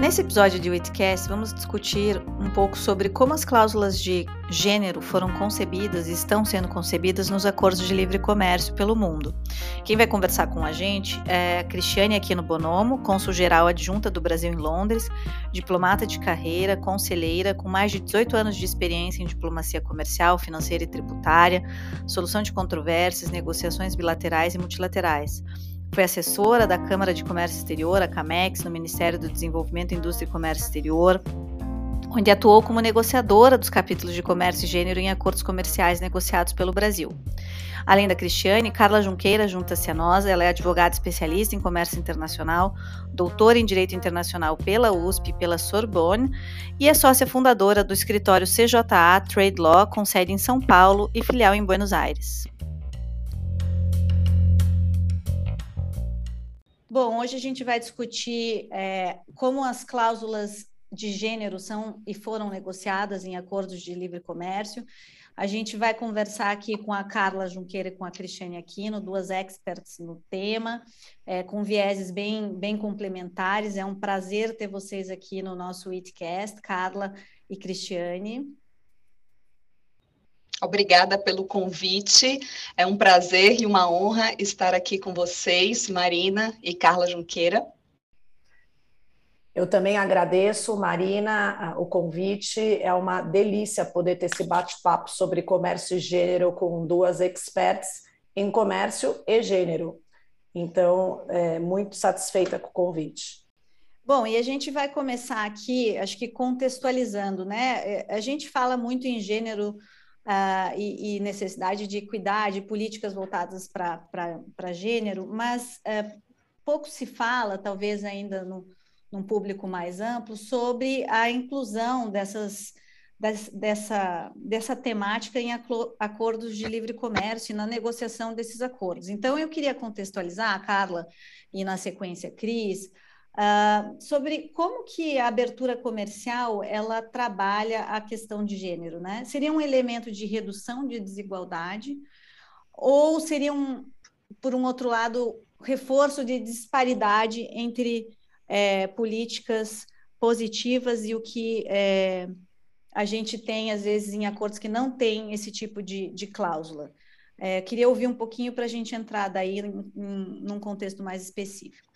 Nesse episódio de Witcast, vamos discutir um pouco sobre como as cláusulas de gênero foram concebidas e estão sendo concebidas nos acordos de livre comércio pelo mundo. Quem vai conversar com a gente é a Cristiane Aquino Bonomo, cônsul-geral adjunta do Brasil em Londres, diplomata de carreira, conselheira, com mais de 18 anos de experiência em diplomacia comercial, financeira e tributária, solução de controvérsias, negociações bilaterais e multilaterais. Foi assessora da Câmara de Comércio Exterior, a CAMEX, no Ministério do Desenvolvimento, Indústria e Comércio Exterior, onde atuou como negociadora dos capítulos de comércio e gênero em acordos comerciais negociados pelo Brasil. Além da Cristiane, Carla Junqueira junta-se a nós, ela é advogada especialista em comércio internacional, doutora em Direito Internacional pela USP e pela Sorbonne e é sócia fundadora do escritório CJA Trade Law, com sede em São Paulo e filial em Buenos Aires. Bom, hoje a gente vai discutir é, como as cláusulas de gênero são e foram negociadas em acordos de livre comércio. A gente vai conversar aqui com a Carla Junqueira e com a Cristiane Aquino, duas experts no tema, é, com vieses bem, bem complementares. É um prazer ter vocês aqui no nosso Itcast, Carla e Cristiane. Obrigada pelo convite. É um prazer e uma honra estar aqui com vocês, Marina e Carla Junqueira. Eu também agradeço, Marina, o convite. É uma delícia poder ter esse bate-papo sobre comércio e gênero com duas experts em comércio e gênero. Então, é, muito satisfeita com o convite. Bom, e a gente vai começar aqui, acho que contextualizando, né? É, a gente fala muito em gênero uh, e, e, necessidade de equidade, políticas voltadas para gênero, mas uh, pouco se fala, talvez ainda no, num público mais amplo, sobre a inclusão dessas, des, dessa, dessa temática em acordos de livre comércio e na negociação desses acordos. Então, eu queria contextualizar, Carla, e na sequência, Cris, Uh, sobre como que a abertura comercial ela trabalha a questão de gênero, né? Seria um elemento de redução de desigualdade ou seria um, por um outro lado, reforço de disparidade entre é, políticas positivas e o que é, a gente tem às vezes em acordos que não tem esse tipo de, de cláusula. É, queria ouvir um pouquinho para a gente entrar daí em, em, num contexto mais específico.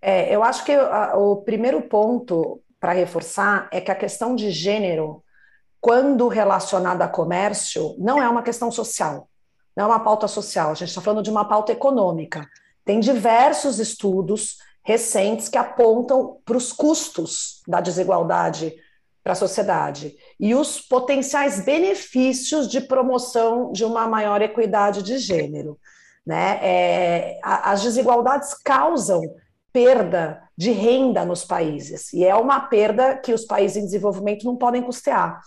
É, eu acho que a, o primeiro ponto para reforçar é que a questão de gênero, quando relacionada a comércio, não é uma questão social, não é uma pauta social, a gente está falando de uma pauta econômica. Tem diversos estudos recentes que apontam para os custos da desigualdade para a sociedade e os potenciais benefícios de promoção de uma maior equidade de gênero. Né? É, as desigualdades causam perda de renda nos países, e é uma perda que os países em desenvolvimento não podem custear.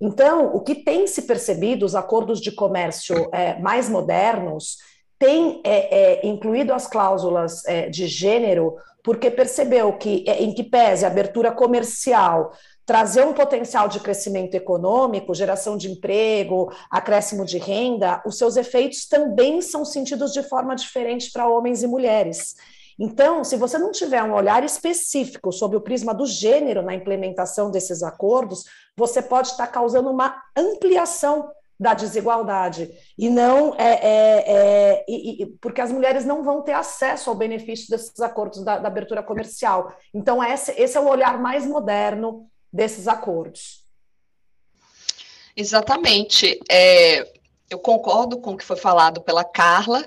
Então, o que tem se percebido, os acordos de comércio é, mais modernos, têm é, é, incluído as cláusulas é, de gênero, porque percebeu que, é, em que pese a abertura comercial trazer um potencial de crescimento econômico, geração de emprego, acréscimo de renda, os seus efeitos também são sentidos de forma diferente para homens e mulheres. Então, se você não tiver um olhar específico sobre o prisma do gênero na implementação desses acordos, você pode estar causando uma ampliação da desigualdade e não é, é, é e, e, porque as mulheres não vão ter acesso ao benefício desses acordos da, da abertura comercial. Então esse, esse é o olhar mais moderno desses acordos. Exatamente. É, eu concordo com o que foi falado pela Carla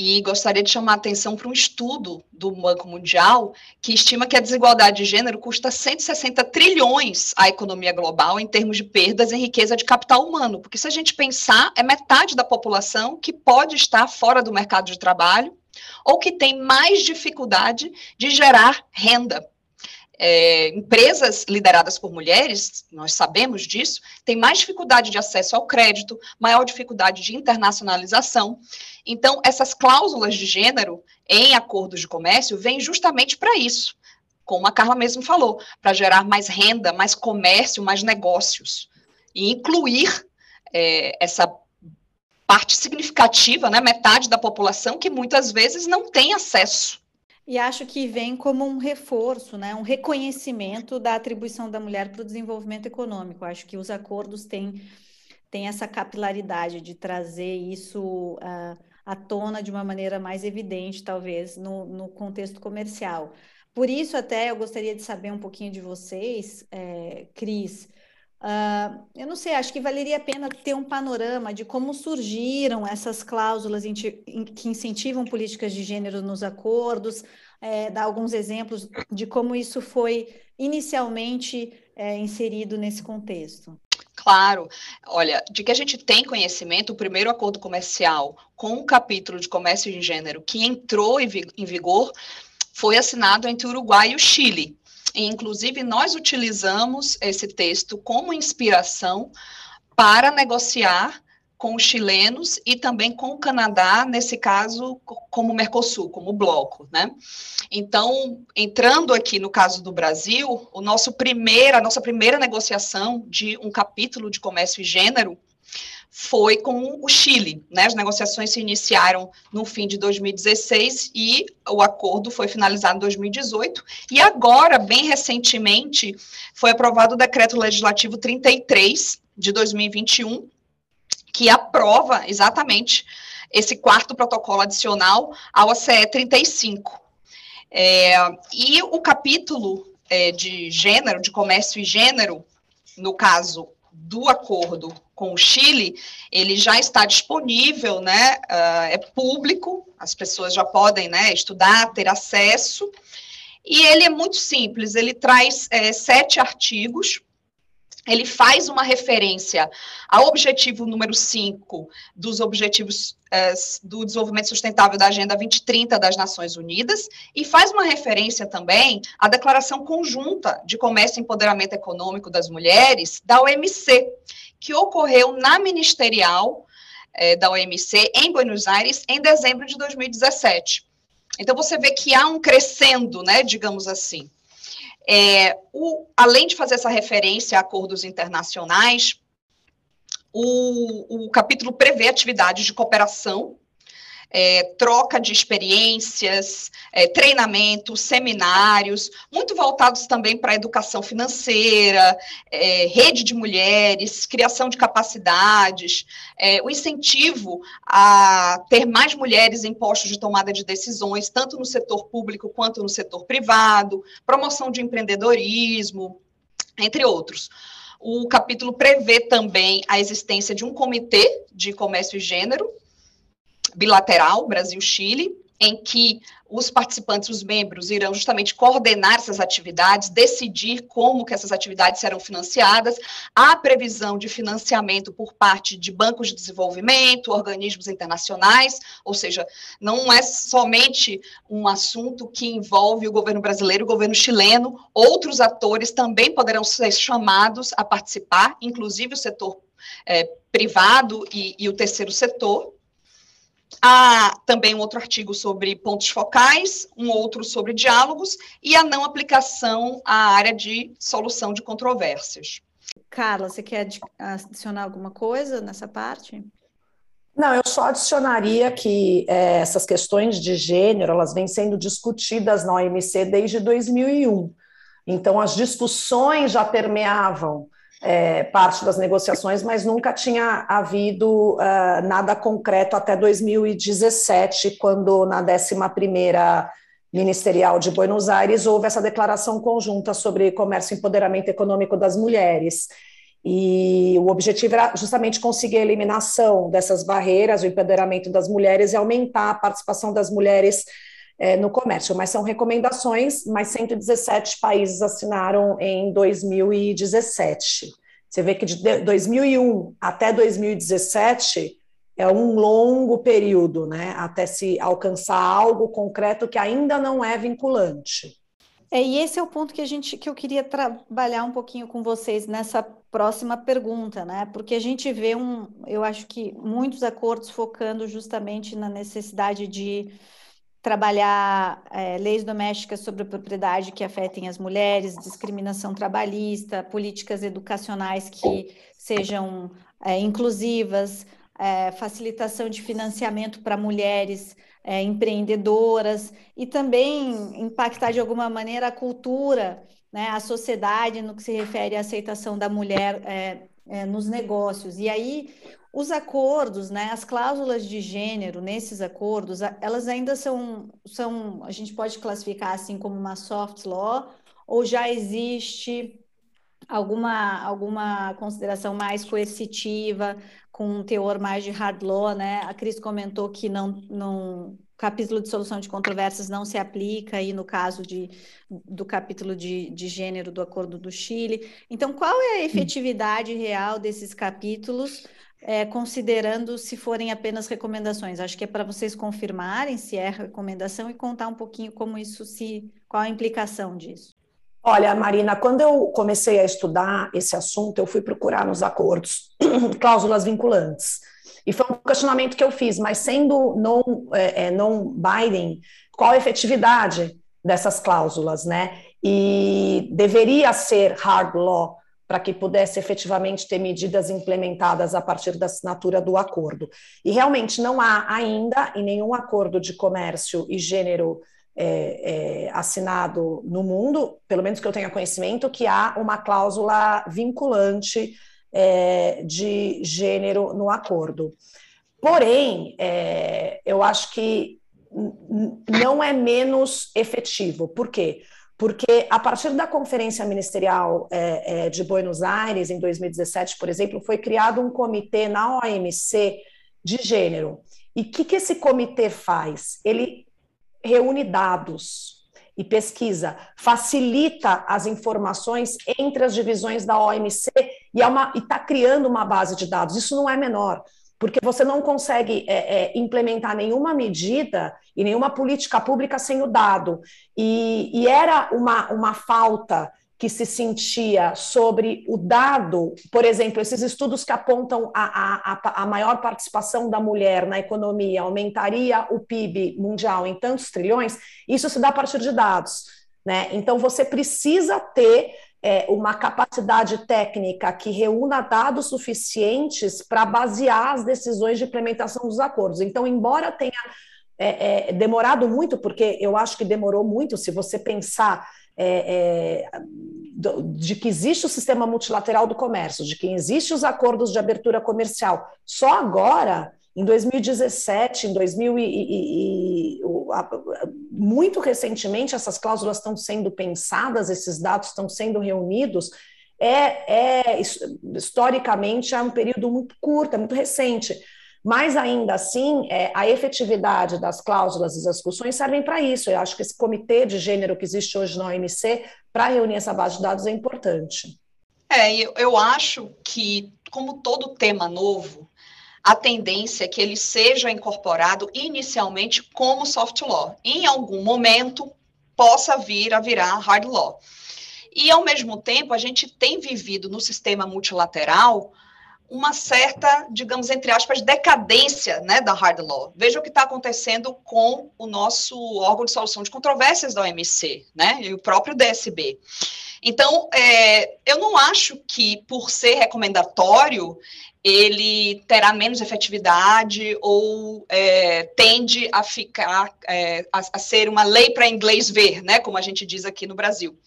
e gostaria de chamar a atenção para um estudo do Banco Mundial que estima que a desigualdade de gênero custa 160 trilhões à economia global em termos de perdas em riqueza de capital humano, porque se a gente pensar, é metade da população que pode estar fora do mercado de trabalho ou que tem mais dificuldade de gerar renda é, empresas lideradas por mulheres, nós sabemos disso, têm mais dificuldade de acesso ao crédito, maior dificuldade de internacionalização. Então, essas cláusulas de gênero em acordos de comércio vêm justamente para isso, como a Carla mesmo falou, para gerar mais renda, mais comércio, mais negócios, e incluir é, essa parte significativa, né, metade da população que muitas vezes não tem acesso e acho que vem como um reforço, né, um reconhecimento da atribuição da mulher para o desenvolvimento econômico. Acho que os acordos têm, têm essa capilaridade de trazer isso uh, à tona de uma maneira mais evidente, talvez, no, no contexto comercial. Por isso, até eu gostaria de saber um pouquinho de vocês, é, Cris, Uh, eu não sei, acho que valeria a pena ter um panorama de como surgiram essas cláusulas que incentivam políticas de gênero nos acordos, é, dar alguns exemplos de como isso foi inicialmente é, inserido nesse contexto. Claro, olha, de que a gente tem conhecimento, o primeiro acordo comercial com um capítulo de comércio de gênero que entrou em vigor foi assinado entre o Uruguai e o Chile. E, inclusive, nós utilizamos esse texto como inspiração para negociar com os chilenos e também com o Canadá, nesse caso, como Mercosul, como bloco, né? Então, entrando aqui no caso do Brasil, o nosso primeira, a nossa primeira negociação de um capítulo de comércio e gênero foi com o Chile. Né? As negociações se iniciaram no fim de 2016 e o acordo foi finalizado em 2018. E agora, bem recentemente, foi aprovado o decreto legislativo 33 de 2021, que aprova exatamente esse quarto protocolo adicional ao ACE 35. É, e o capítulo é, de gênero, de comércio e gênero, no caso do acordo com o Chile, ele já está disponível, né? Uh, é público, as pessoas já podem, né, estudar, ter acesso. E ele é muito simples, ele traz é, sete artigos ele faz uma referência ao objetivo número 5 dos Objetivos é, do Desenvolvimento Sustentável da Agenda 2030 das Nações Unidas e faz uma referência também à Declaração Conjunta de Comércio e Empoderamento Econômico das Mulheres, da OMC, que ocorreu na ministerial é, da OMC em Buenos Aires em dezembro de 2017. Então, você vê que há um crescendo, né, digamos assim. É, o, além de fazer essa referência a acordos internacionais, o, o capítulo prevê atividades de cooperação é, troca de experiências, é, treinamentos, seminários, muito voltados também para a educação financeira, é, rede de mulheres, criação de capacidades, é, o incentivo a ter mais mulheres em postos de tomada de decisões, tanto no setor público quanto no setor privado, promoção de empreendedorismo, entre outros. O capítulo prevê também a existência de um comitê de comércio e gênero, bilateral, Brasil-Chile, em que os participantes, os membros, irão justamente coordenar essas atividades, decidir como que essas atividades serão financiadas, há previsão de financiamento por parte de bancos de desenvolvimento, organismos internacionais, ou seja, não é somente um assunto que envolve o governo brasileiro, o governo chileno, outros atores também poderão ser chamados a participar, inclusive o setor é, privado e, e o terceiro setor, Há também um outro artigo sobre pontos focais, um outro sobre diálogos e a não aplicação à área de solução de controvérsias. Carla, você quer adicionar alguma coisa nessa parte? Não, eu só adicionaria que é, essas questões de gênero elas vêm sendo discutidas na OMC desde 2001. Então, as discussões já permeavam é, parte das negociações, mas nunca tinha havido uh, nada concreto até 2017, quando na 11ª Ministerial de Buenos Aires houve essa declaração conjunta sobre comércio e empoderamento econômico das mulheres. E o objetivo era justamente conseguir a eliminação dessas barreiras, o empoderamento das mulheres e aumentar a participação das mulheres é, no comércio. Mas são recomendações, mas 117 países assinaram em 2017. Você vê que de 2001 até 2017 é um longo período, né, até se alcançar algo concreto que ainda não é vinculante. É, e esse é o ponto que a gente que eu queria trabalhar um pouquinho com vocês nessa próxima pergunta, né? Porque a gente vê um, eu acho que muitos acordos focando justamente na necessidade de trabalhar é, leis domésticas sobre a propriedade que afetem as mulheres, discriminação trabalhista, políticas educacionais que sejam é, inclusivas, é, facilitação de financiamento para mulheres é, empreendedoras e também impactar de alguma maneira a cultura, né, a sociedade no que se refere à aceitação da mulher é, é, nos negócios. E aí os acordos, né, as cláusulas de gênero nesses acordos, elas ainda são, são, a gente pode classificar assim como uma soft law, ou já existe alguma, alguma consideração mais coercitiva, com um teor mais de hard law, né? A Cris comentou que não, não capítulo de solução de controvérsias não se aplica aí no caso de, do capítulo de, de gênero do Acordo do Chile. Então, qual é a efetividade real desses capítulos, é, considerando se forem apenas recomendações? Acho que é para vocês confirmarem se é recomendação e contar um pouquinho como isso se. qual a implicação disso. Olha, Marina, quando eu comecei a estudar esse assunto, eu fui procurar nos acordos cláusulas vinculantes. E foi um questionamento que eu fiz, mas sendo não, é, é, não Biden, qual a efetividade dessas cláusulas, né? E deveria ser hard law para que pudesse efetivamente ter medidas implementadas a partir da assinatura do acordo. E realmente não há ainda em nenhum acordo de comércio e gênero é, é, assinado no mundo, pelo menos que eu tenha conhecimento, que há uma cláusula vinculante é, de gênero no acordo. Porém, é, eu acho que não é menos efetivo. Por quê? Porque a partir da Conferência Ministerial é, é, de Buenos Aires, em 2017, por exemplo, foi criado um comitê na OMC de gênero. E o que, que esse comitê faz? Ele reúne dados e pesquisa, facilita as informações entre as divisões da OMC e é está criando uma base de dados. Isso não é menor, porque você não consegue é, é, implementar nenhuma medida e nenhuma política pública sem o dado. E, e era uma, uma falta que se sentia sobre o dado, por exemplo, esses estudos que apontam a, a, a maior participação da mulher na economia aumentaria o PIB mundial em tantos trilhões, isso se dá a partir de dados. Né? Então, você precisa ter é, uma capacidade técnica que reúna dados suficientes para basear as decisões de implementação dos acordos. Então, embora tenha é, é, demorado muito, porque eu acho que demorou muito, se você pensar é, é, de que existe o sistema multilateral do comércio, de que existem os acordos de abertura comercial. Só agora, em 2017, em 2000 e, e, e muito recentemente, essas cláusulas estão sendo pensadas, esses dados estão sendo reunidos. É, é historicamente é um período muito curto, é muito recente. Mas ainda assim, é, a efetividade das cláusulas e das discussões servem para isso. Eu acho que esse comitê de gênero que existe hoje na OMC, para reunir essa base de dados, é importante. É, eu, eu acho que, como todo tema novo, a tendência é que ele seja incorporado inicialmente como soft law. Em algum momento, possa vir a virar hard law. E, ao mesmo tempo, a gente tem vivido no sistema multilateral uma certa, digamos, entre aspas, decadência né, da hard law. Veja o que está acontecendo com o nosso órgão de solução de controvérsias da OMC, né, e o próprio DSB. Então, é, eu não acho que, por ser recomendatório, ele terá menos efetividade ou é, tende a ficar, é, a, a, ser uma lei para inglês ver, né, como a gente diz aqui no Brasil.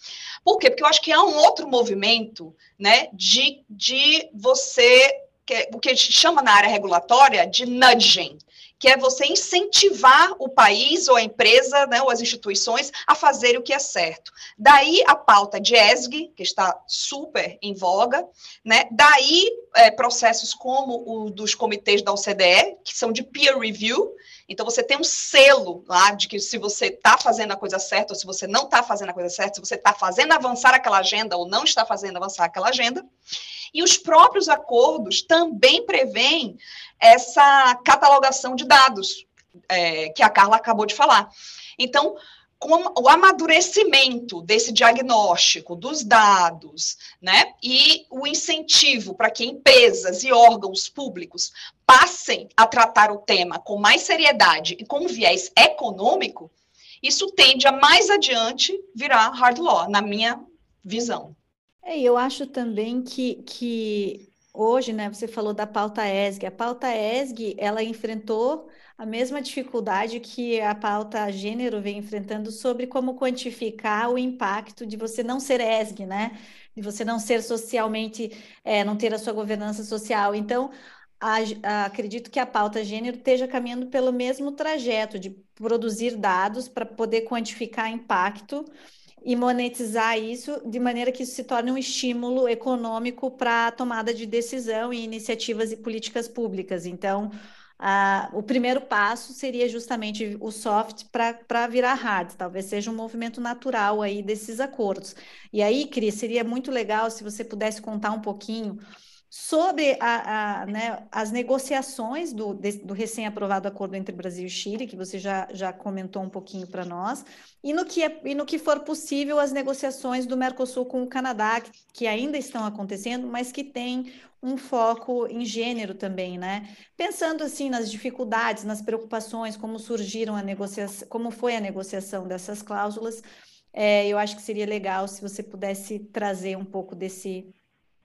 Por quê? Porque eu acho que há um outro movimento, né, de, de você, que, o que a gente chama na área regulatória de nudging, que é você incentivar o país ou a empresa, né, ou as instituições a fazer o que é certo. Daí a pauta de ESG, que está super em voga, né? Daí é, processos como o dos comitês da OCDE, que são de peer review, então, você tem um selo lá de que se você está fazendo a coisa certa ou se você não está fazendo a coisa certa, se você está fazendo avançar aquela agenda ou não está fazendo avançar aquela agenda. E os próprios acordos também prevêem essa catalogação de dados, é, que a Carla acabou de falar. Então, com o amadurecimento desse diagnóstico dos dados, né, e o incentivo para que empresas e órgãos públicos passem a tratar o tema com mais seriedade e com viés econômico, isso tende a mais adiante virar hard law, na minha visão. É, eu acho também que, que hoje, né, você falou da pauta ESG, a pauta ESG, ela enfrentou a mesma dificuldade que a pauta gênero vem enfrentando sobre como quantificar o impacto de você não ser ESG, né? De você não ser socialmente, é, não ter a sua governança social. Então, a, a, acredito que a pauta gênero esteja caminhando pelo mesmo trajeto de produzir dados para poder quantificar impacto e monetizar isso de maneira que isso se torne um estímulo econômico para a tomada de decisão e iniciativas e políticas públicas. Então, o primeiro passo seria justamente o soft para virar hard, talvez seja um movimento natural aí desses acordos. E aí, Cris, seria muito legal se você pudesse contar um pouquinho sobre a, a, né, as negociações do, do recém-aprovado acordo entre Brasil e Chile, que você já, já comentou um pouquinho para nós, e no, que é, e no que for possível as negociações do Mercosul com o Canadá, que, que ainda estão acontecendo, mas que têm um foco em gênero também, né? Pensando assim nas dificuldades, nas preocupações, como surgiram a negociação, como foi a negociação dessas cláusulas, é, eu acho que seria legal se você pudesse trazer um pouco desse,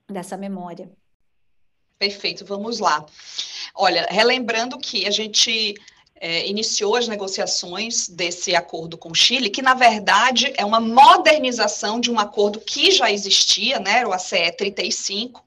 dessa memória. Perfeito, vamos lá. Olha, relembrando que a gente é, iniciou as negociações desse acordo com o Chile, que na verdade é uma modernização de um acordo que já existia, né, o ACE 35,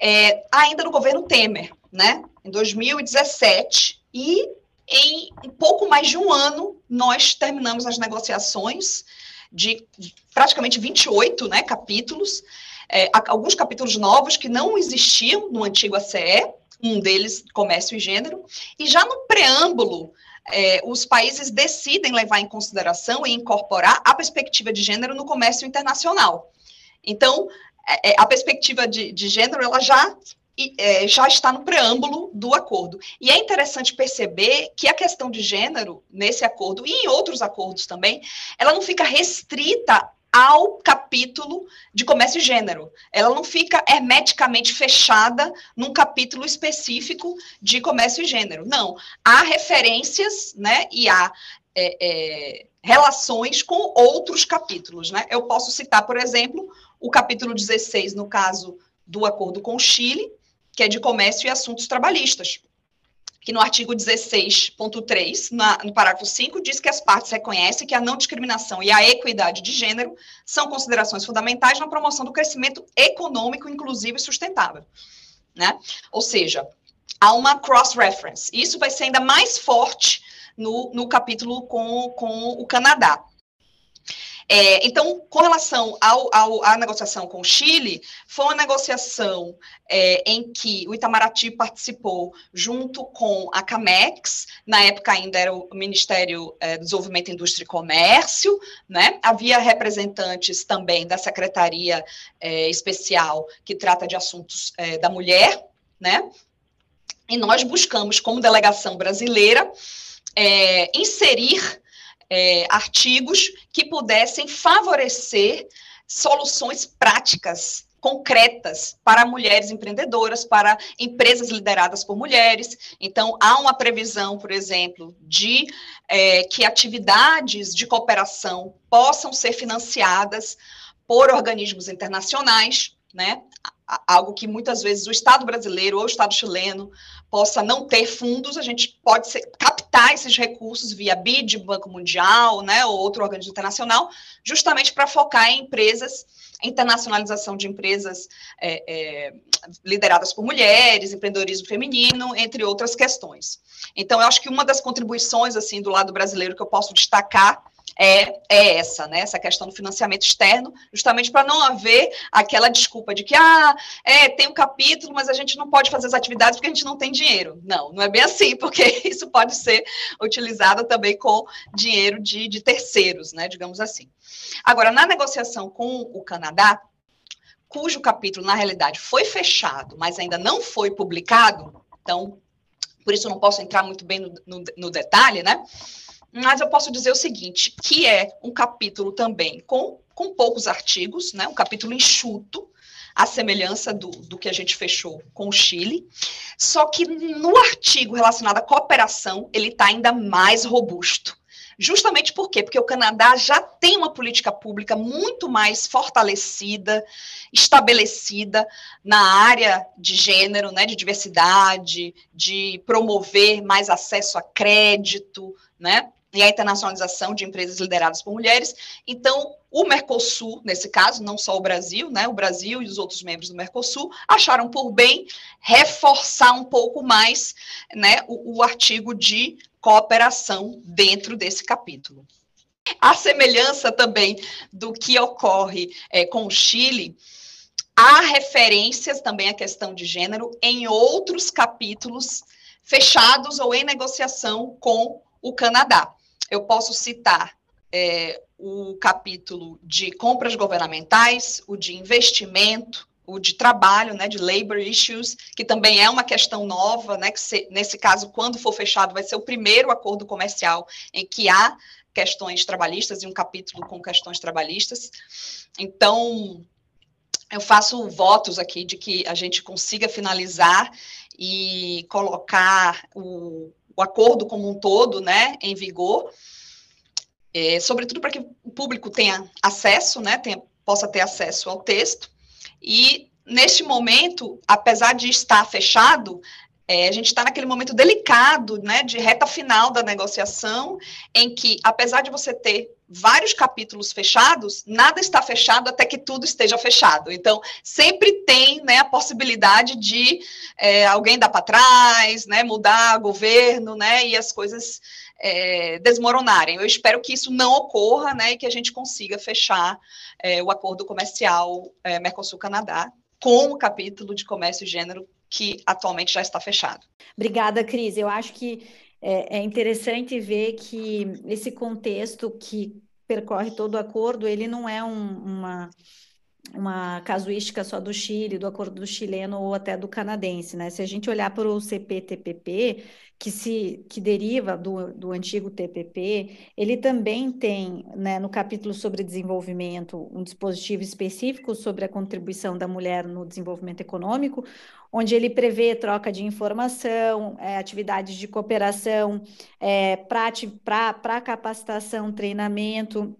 é, ainda no governo Temer, né, em 2017, e em um pouco mais de um ano nós terminamos as negociações de praticamente 28 né, capítulos, é, alguns capítulos novos que não existiam no antigo ACE, um deles, comércio e gênero, e já no preâmbulo, é, os países decidem levar em consideração e incorporar a perspectiva de gênero no comércio internacional. Então, é, é a perspectiva de, de, gênero, ela já, é, já está no preâmbulo do acordo. E é interessante perceber que a questão de gênero, nesse acordo, e em outros acordos também, ela não fica restrita ao capítulo de comércio e gênero. Ela não fica hermeticamente fechada num capítulo específico de comércio e gênero. Não. Há referências, né? E há é, é, relações com outros capítulos, né? Eu posso citar, por exemplo, o capítulo 16, no caso do acordo com o Chile, que é de comércio e assuntos trabalhistas que no artigo 16.3, no parágrafo 5, diz que as partes reconhecem que a não discriminação e a equidade de gênero são considerações fundamentais na promoção do crescimento econômico, inclusivo e sustentável. Né? Ou seja, há uma cross-reference. Isso vai ser ainda mais forte no, no capítulo com, com o Canadá. É, então, com relação ao, ao, à negociação com o Chile, foi uma negociação é, em que o Itamaraty participou junto com a CAMEX, na época ainda era o Ministério é, do Desenvolvimento, Indústria e Comércio, né? havia representantes também da Secretaria é, Especial que trata de assuntos é, da mulher, né? e nós buscamos, como delegação brasileira, é, inserir é, artigos que pudessem favorecer soluções práticas concretas para mulheres empreendedoras, para empresas lideradas por mulheres. Então, há uma previsão, por exemplo, de é, que atividades de cooperação possam ser financiadas por organismos internacionais, né? Algo que muitas vezes o Estado brasileiro ou o Estado chileno possa não ter fundos, a gente pode ser, captar esses recursos via BID, Banco Mundial, né, ou outro organismo internacional, justamente para focar em empresas internacionalização de empresas é, é, lideradas por mulheres, empreendedorismo feminino, entre outras questões. Então, eu acho que uma das contribuições, assim, do lado brasileiro que eu posso destacar é, é essa, né? Essa questão do financiamento externo, justamente para não haver aquela desculpa de que, ah, é, tem um capítulo, mas a gente não pode fazer as atividades porque a gente não tem dinheiro. Não, não é bem assim, porque isso pode ser utilizado também com dinheiro de, de terceiros, né? Digamos assim. Agora, na negociação com o Canadá, cujo capítulo, na realidade, foi fechado, mas ainda não foi publicado, então, por isso eu não posso entrar muito bem no, no, no detalhe, né? Mas eu posso dizer o seguinte, que é um capítulo também com, com poucos artigos, né? Um capítulo enxuto, a semelhança do, do que a gente fechou com o Chile, só que no artigo relacionado à cooperação, ele está ainda mais robusto. Justamente por quê? Porque o Canadá já tem uma política pública muito mais fortalecida, estabelecida na área de gênero, né, de diversidade, de promover mais acesso a crédito, né? E a internacionalização de empresas lideradas por mulheres. Então, o Mercosul, nesse caso, não só o Brasil, né, o Brasil e os outros membros do Mercosul, acharam por bem reforçar um pouco mais né, o, o artigo de cooperação dentro desse capítulo. A semelhança também do que ocorre é, com o Chile, há referências também à questão de gênero em outros capítulos fechados ou em negociação com o Canadá eu posso citar é, o capítulo de compras governamentais, o de investimento, o de trabalho, né, de labor issues, que também é uma questão nova, né, que se, nesse caso, quando for fechado, vai ser o primeiro acordo comercial em que há questões trabalhistas e um capítulo com questões trabalhistas. Então, eu faço votos aqui de que a gente consiga finalizar e colocar o, o acordo como um todo, né, em vigor, é, sobretudo para que o público tenha acesso, né, tenha, possa ter acesso ao texto, e neste momento, apesar de estar fechado, é, a gente está naquele momento delicado, né, de reta final da negociação, em que, apesar de você ter vários capítulos fechados, nada está fechado até que tudo esteja fechado. Então, sempre tem né, a possibilidade de é, alguém dar para trás, né, mudar governo, né, e as coisas é, desmoronarem. Eu espero que isso não ocorra, né, e que a gente consiga fechar é, o acordo comercial é, Mercosul-Canadá com o capítulo de comércio e gênero que atualmente já está fechado. Obrigada, Cris. Eu acho que é, é interessante ver que esse contexto que percorre todo o acordo, ele não é um, uma, uma casuística só do Chile, do acordo do chileno ou até do canadense, né? Se a gente olhar para o CPTPP, que se que deriva do, do antigo TPP, ele também tem, né, no capítulo sobre desenvolvimento, um dispositivo específico sobre a contribuição da mulher no desenvolvimento econômico, onde ele prevê troca de informação, é, atividades de cooperação é, para capacitação, treinamento,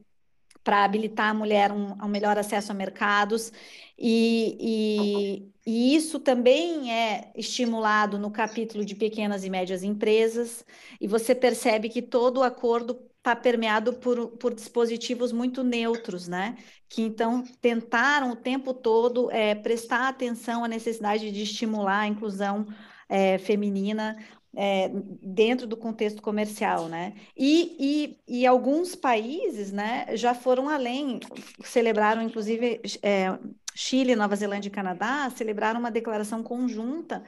para habilitar a mulher um, um melhor acesso a mercados. E, e, e, isso também é estimulado no capítulo de pequenas e médias empresas, e você percebe que todo o acordo está permeado por, por dispositivos muito neutros, né? Que então tentaram o tempo todo é, prestar atenção à necessidade de estimular a inclusão é, feminina é, dentro do contexto comercial, né? E, e, e, alguns países, né, já foram além, celebraram, inclusive, é, Chile, Nova Zelândia e Canadá, celebraram uma declaração conjunta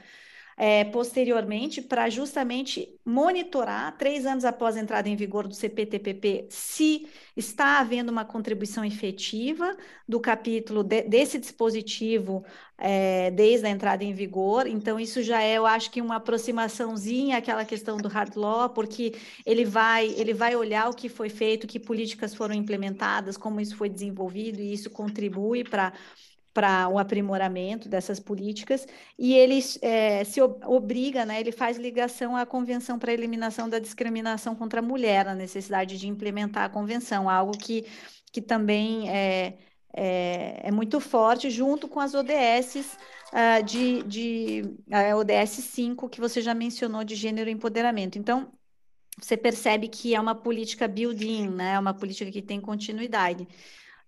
é, posteriormente para justamente monitorar, três anos após a entrada em vigor do CPTPP, se está havendo uma contribuição efetiva do capítulo de, desse dispositivo é, desde a entrada em vigor. Então, isso já é, eu acho que uma aproximaçãozinha àquela questão do hard law, porque ele vai, ele vai olhar o que foi feito, que políticas foram implementadas, como isso foi desenvolvido, e isso contribui para para o aprimoramento dessas políticas e ele é, se obriga, né, ele faz ligação à Convenção para a Eliminação da Discriminação contra a Mulher, a necessidade de implementar a convenção, algo que, que também é, é, é muito forte, junto com as ODS uh, ah, de, de a ODS 5, que você já mencionou, de gênero e empoderamento. Então, você percebe que é uma política building, né, é uma política que tem continuidade.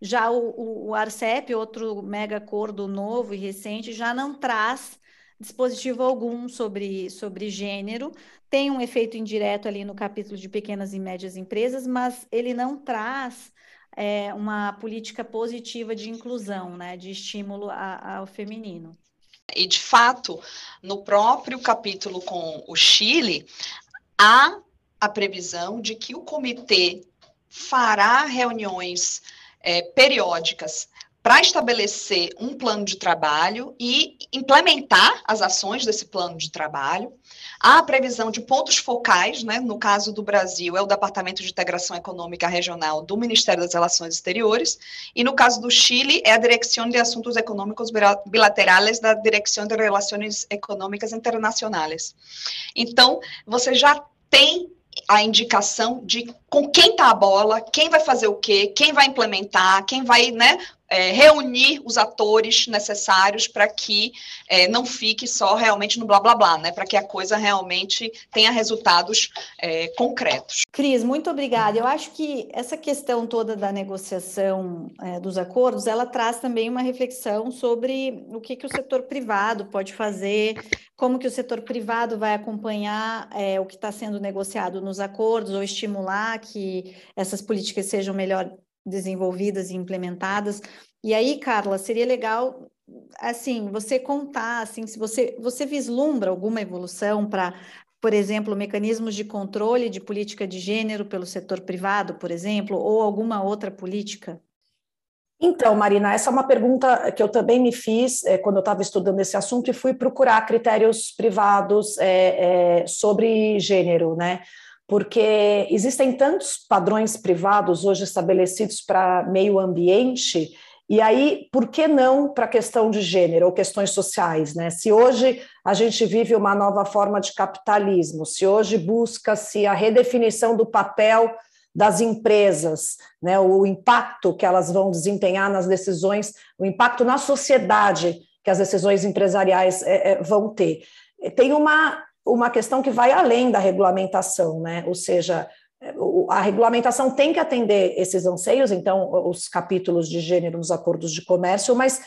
Já o, o Arcep, outro mega acordo novo e recente, já não traz dispositivo algum sobre, sobre gênero, tem um efeito indireto ali no capítulo de pequenas e médias empresas, mas ele não traz é, uma política positiva de inclusão, né, de estímulo a, ao feminino. E, de fato, no próprio capítulo com o Chile, há a previsão de que o comitê fará reuniões é, periódicas para estabelecer um plano de trabalho e implementar as ações desse plano de trabalho. Há a previsão de pontos focais, né? no caso do Brasil, é o Departamento de Integração Econômica Regional do Ministério das Relações Exteriores, e no caso do Chile, é a Direção de Assuntos Econômicos Bilaterais da Direção de Relações Econômicas Internacionais. Então, você já tem a indicação de com quem está a bola, quem vai fazer o quê, quem vai implementar, quem vai né, é, reunir os atores necessários para que é, não fique só realmente no blá blá blá, né? Para que a coisa realmente tenha resultados é, concretos. Cris, muito obrigada. Eu acho que essa questão toda da negociação é, dos acordos, ela traz também uma reflexão sobre o que, que o setor privado pode fazer, como que o setor privado vai acompanhar é, o que está sendo negociado nos acordos ou estimular que essas políticas sejam melhor desenvolvidas e implementadas. E aí, Carla, seria legal assim, você contar assim, se você você vislumbra alguma evolução para, por exemplo, mecanismos de controle de política de gênero pelo setor privado, por exemplo, ou alguma outra política? Então, Marina, essa é uma pergunta que eu também me fiz é, quando eu estava estudando esse assunto e fui procurar critérios privados é, é, sobre gênero, né? Porque existem tantos padrões privados hoje estabelecidos para meio ambiente, e aí, por que não para a questão de gênero ou questões sociais? Né? Se hoje a gente vive uma nova forma de capitalismo, se hoje busca-se a redefinição do papel das empresas, né, o impacto que elas vão desempenhar nas decisões, o impacto na sociedade que as decisões empresariais é, é, vão ter. Tem uma uma questão que vai além da regulamentação, né? Ou seja, a regulamentação tem que atender esses anseios, então, os capítulos de gênero nos acordos de comércio, mas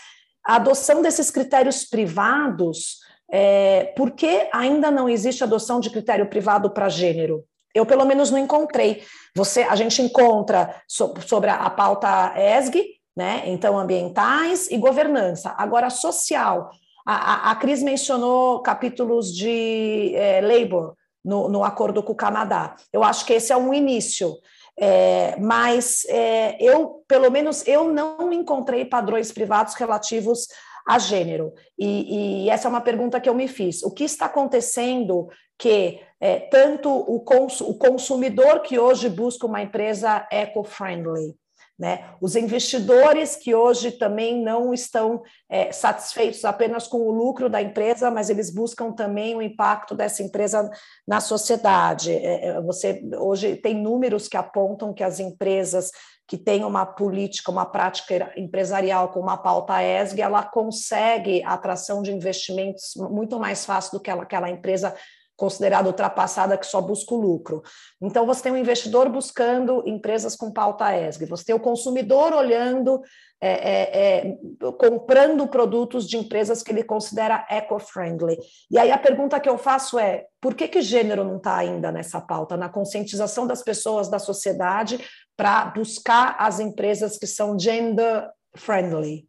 a adoção desses critérios privados, é, por que ainda não existe adoção de critério privado para gênero? Eu, pelo menos, não encontrei. Você, a gente encontra so, sobre a, a pauta ESG, né? Então, ambientais e governança. Agora, social, a, a, a Cris mencionou capítulos de é, labor no, no acordo com o Canadá. Eu acho que esse é um início. É, mas é, eu, pelo menos, eu não encontrei padrões privados relativos a gênero. E, e, essa é uma pergunta que eu me fiz. O que está acontecendo que é, tanto o, cons o consumidor que hoje busca uma empresa eco-friendly, né? Os investidores que hoje também não estão é, satisfeitos apenas com o lucro da empresa, mas eles buscam também o impacto dessa empresa na sociedade. É, é você hoje tem números que apontam que as empresas que têm uma política, uma prática empresarial com uma pauta ESG, ela consegue atração de investimentos muito mais fácil do que aquela empresa considerada ultrapassada que só busca o lucro. Então, você tem um investidor buscando empresas com pauta ESG, você tem o consumidor olhando, é, é, é, comprando produtos de empresas que ele considera eco-friendly. E aí a pergunta que eu faço é: por que, que gênero não está ainda nessa pauta, na conscientização das pessoas, da sociedade, para buscar as empresas que são gender friendly?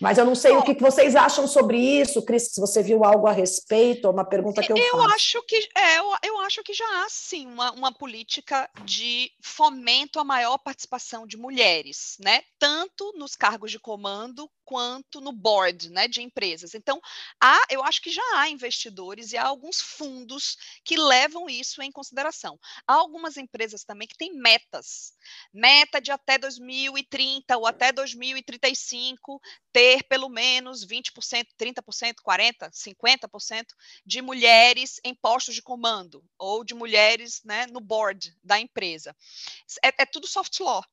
Mas eu não sei Bom, o que vocês acham sobre isso, Cris, se você viu algo a respeito, é uma pergunta que eu, eu faço. Acho que, é, eu, eu acho que já há, sim, uma, uma política de fomento à maior participação de mulheres, né? Tanto nos cargos de comando quanto no board né, de empresas. Então, há, eu acho que já há investidores e há alguns fundos que levam isso em consideração. Há algumas empresas também que têm metas, meta de até 2030 ou até 2035 ter pelo menos 20%, 30%, 40%, 50% de mulheres em postos de comando ou de mulheres né, no board da empresa. É, é tudo soft law.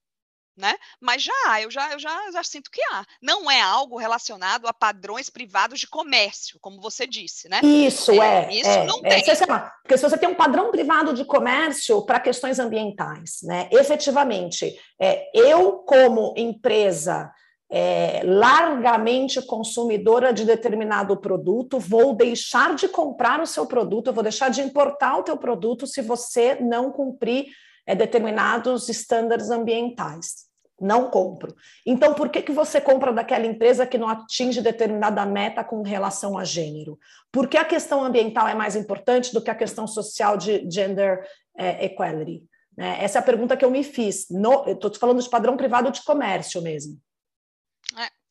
né? Mas já há, eu já, eu já, já sinto que há. Não é algo relacionado a padrões privados de comércio, como você disse, né? Isso é. é isso é, não é, tem. porque se você tem um padrão privado de comércio para questões ambientais, né? Efetivamente, é, eu como empresa é, largamente consumidora de determinado produto, vou deixar de comprar o seu produto, vou deixar de importar o teu produto se você não cumprir é, determinados estándares ambientais. Não compro. Então, por que, que você compra daquela empresa que não atinge determinada meta com relação a gênero? Porque a questão ambiental é mais importante do que a questão social de gender é, equality? Né? Essa é a pergunta que eu me fiz. Estou falando de padrão privado de comércio mesmo.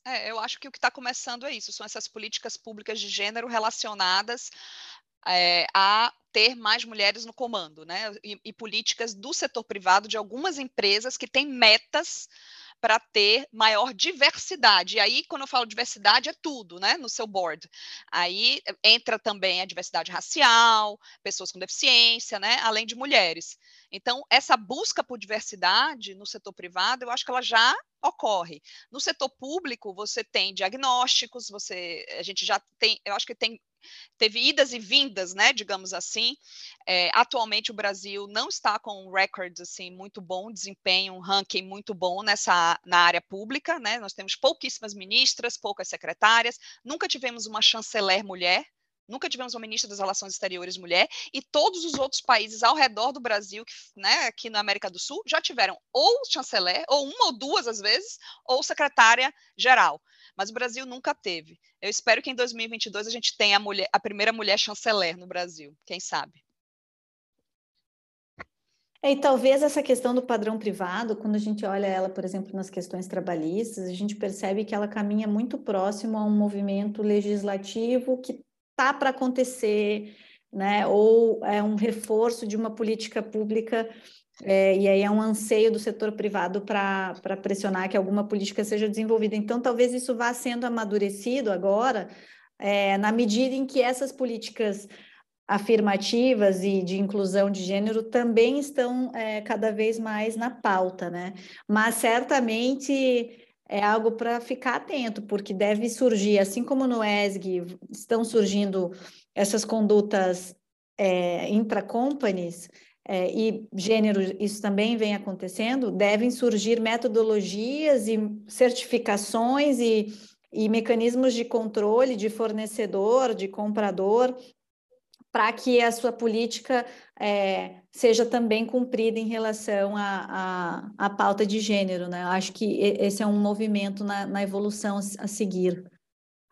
É, eu acho que o que está começando é isso, são essas políticas públicas de gênero relacionadas é, a ter mais mulheres no comando, né? E, e, políticas do setor privado de algumas empresas que têm metas para ter maior diversidade. E aí, quando eu falo diversidade, é tudo, né? No seu board. Aí entra também a diversidade racial, pessoas com deficiência, né? Além de mulheres. Então, essa busca por diversidade no setor privado, eu acho que ela já ocorre. No setor público, você tem diagnósticos, você, a gente já tem, eu acho que tem teve idas e vindas, né, digamos assim. É, atualmente o Brasil não está com um recorde assim muito bom, desempenho, um ranking muito bom nessa na área pública, né? Nós temos pouquíssimas ministras, poucas secretárias, nunca tivemos uma chanceler mulher, Nunca tivemos uma ministra das Relações Exteriores mulher, e todos os outros países ao redor do Brasil, que, né, aqui na América do Sul, já tiveram ou chanceler, ou uma ou duas às vezes, ou secretária geral mas o Brasil nunca teve. Eu espero que em 2022 a gente tenha a, mulher, a primeira mulher chanceler no Brasil, quem sabe. É, e talvez essa questão do padrão privado, quando a gente olha ela, por exemplo, nas questões trabalhistas, a gente percebe que ela caminha muito próximo a um movimento legislativo que está para acontecer, né? ou é um reforço de uma política pública é, e aí é um anseio do setor privado para pressionar que alguma política seja desenvolvida. Então, talvez isso vá sendo amadurecido agora, é, na medida em que essas políticas afirmativas e de inclusão de gênero também estão é, cada vez mais na pauta, né? Mas certamente é algo para ficar atento, porque deve surgir, assim como no ESG estão surgindo essas condutas é, intra-companies, é, e gênero, isso também vem acontecendo, devem surgir metodologias e certificações e, e mecanismos de controle de fornecedor, de comprador, para que a sua política é, seja também cumprida em relação à a, a, a, pauta de gênero. Né? Eu acho que esse é um movimento na, na evolução a seguir.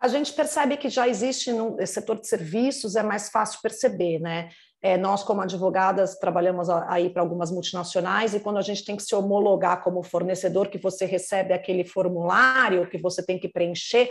A gente percebe que já existe no setor de serviços, é mais fácil perceber, né? É, nós, como advogadas, trabalhamos aí para algumas multinacionais e quando a gente tem que se homologar como fornecedor, que você recebe aquele formulário que você tem que preencher,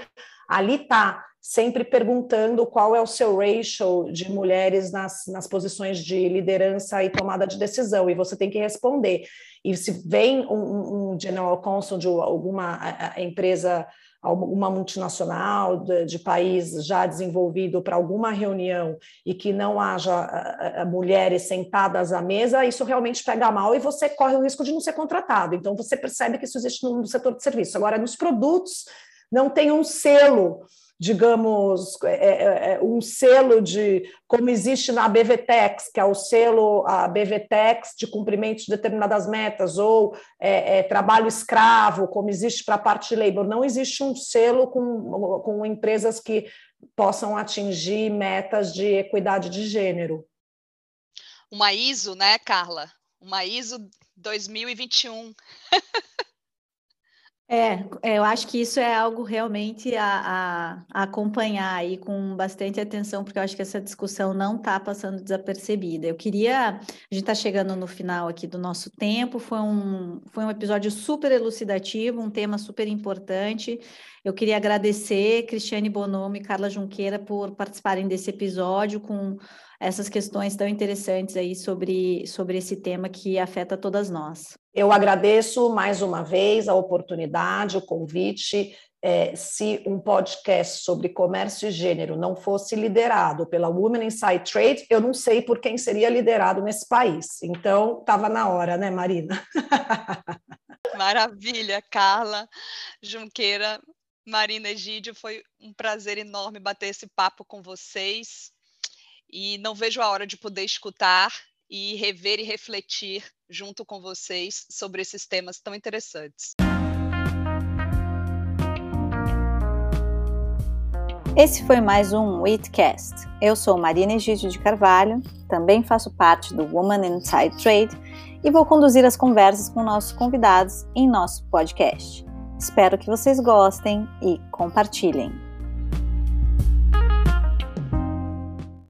ali está sempre perguntando qual é o seu ratio de mulheres nas, nas posições de liderança e tomada de decisão, e você tem que responder. E se vem um, um general counsel de alguma empresa uma multinacional de, de país já desenvolvido para alguma reunião e que não haja mulheres sentadas à mesa, isso realmente pega mal e você corre o risco de não ser contratado. Então, você percebe que isso existe no setor de serviço. Agora, nos produtos, não tem um selo digamos, é, é, é, um selo de, como existe na BVTEX, que é o selo, a BVTEX de cumprimento de determinadas metas, ou é, é, trabalho escravo, como existe para a parte de labor. Não existe um selo com, com empresas que possam atingir metas de equidade de gênero. Uma ISO, né, Carla? Uma ISO 2021. É, é, eu acho que isso é algo realmente a, a, acompanhar aí com bastante atenção, porque eu acho que essa discussão não está passando desapercebida. Eu queria, a gente está chegando no final aqui do nosso tempo, foi um, foi um episódio super elucidativo, um tema super importante. Eu queria agradecer Cristiane Bonomo e Carla Junqueira por participarem desse episódio com essas questões tão interessantes aí sobre, sobre esse tema que afeta todas nós. Eu agradeço mais uma vez a oportunidade, o convite. É, se um podcast sobre comércio e gênero não fosse liderado pela Women Inside Trade, eu não sei por quem seria liderado nesse país. Então, estava na hora, né, Marina? Maravilha, Carla, Junqueira, Marina Egídio, foi um prazer enorme bater esse papo com vocês. E não vejo a hora de poder escutar e rever e refletir junto com vocês sobre esses temas tão interessantes. Esse foi mais um Wheatcast. Eu sou Marina Egídio de Carvalho, também faço parte do Woman Inside Trade e vou conduzir as conversas com nossos convidados em nosso podcast. Espero que vocês gostem e compartilhem.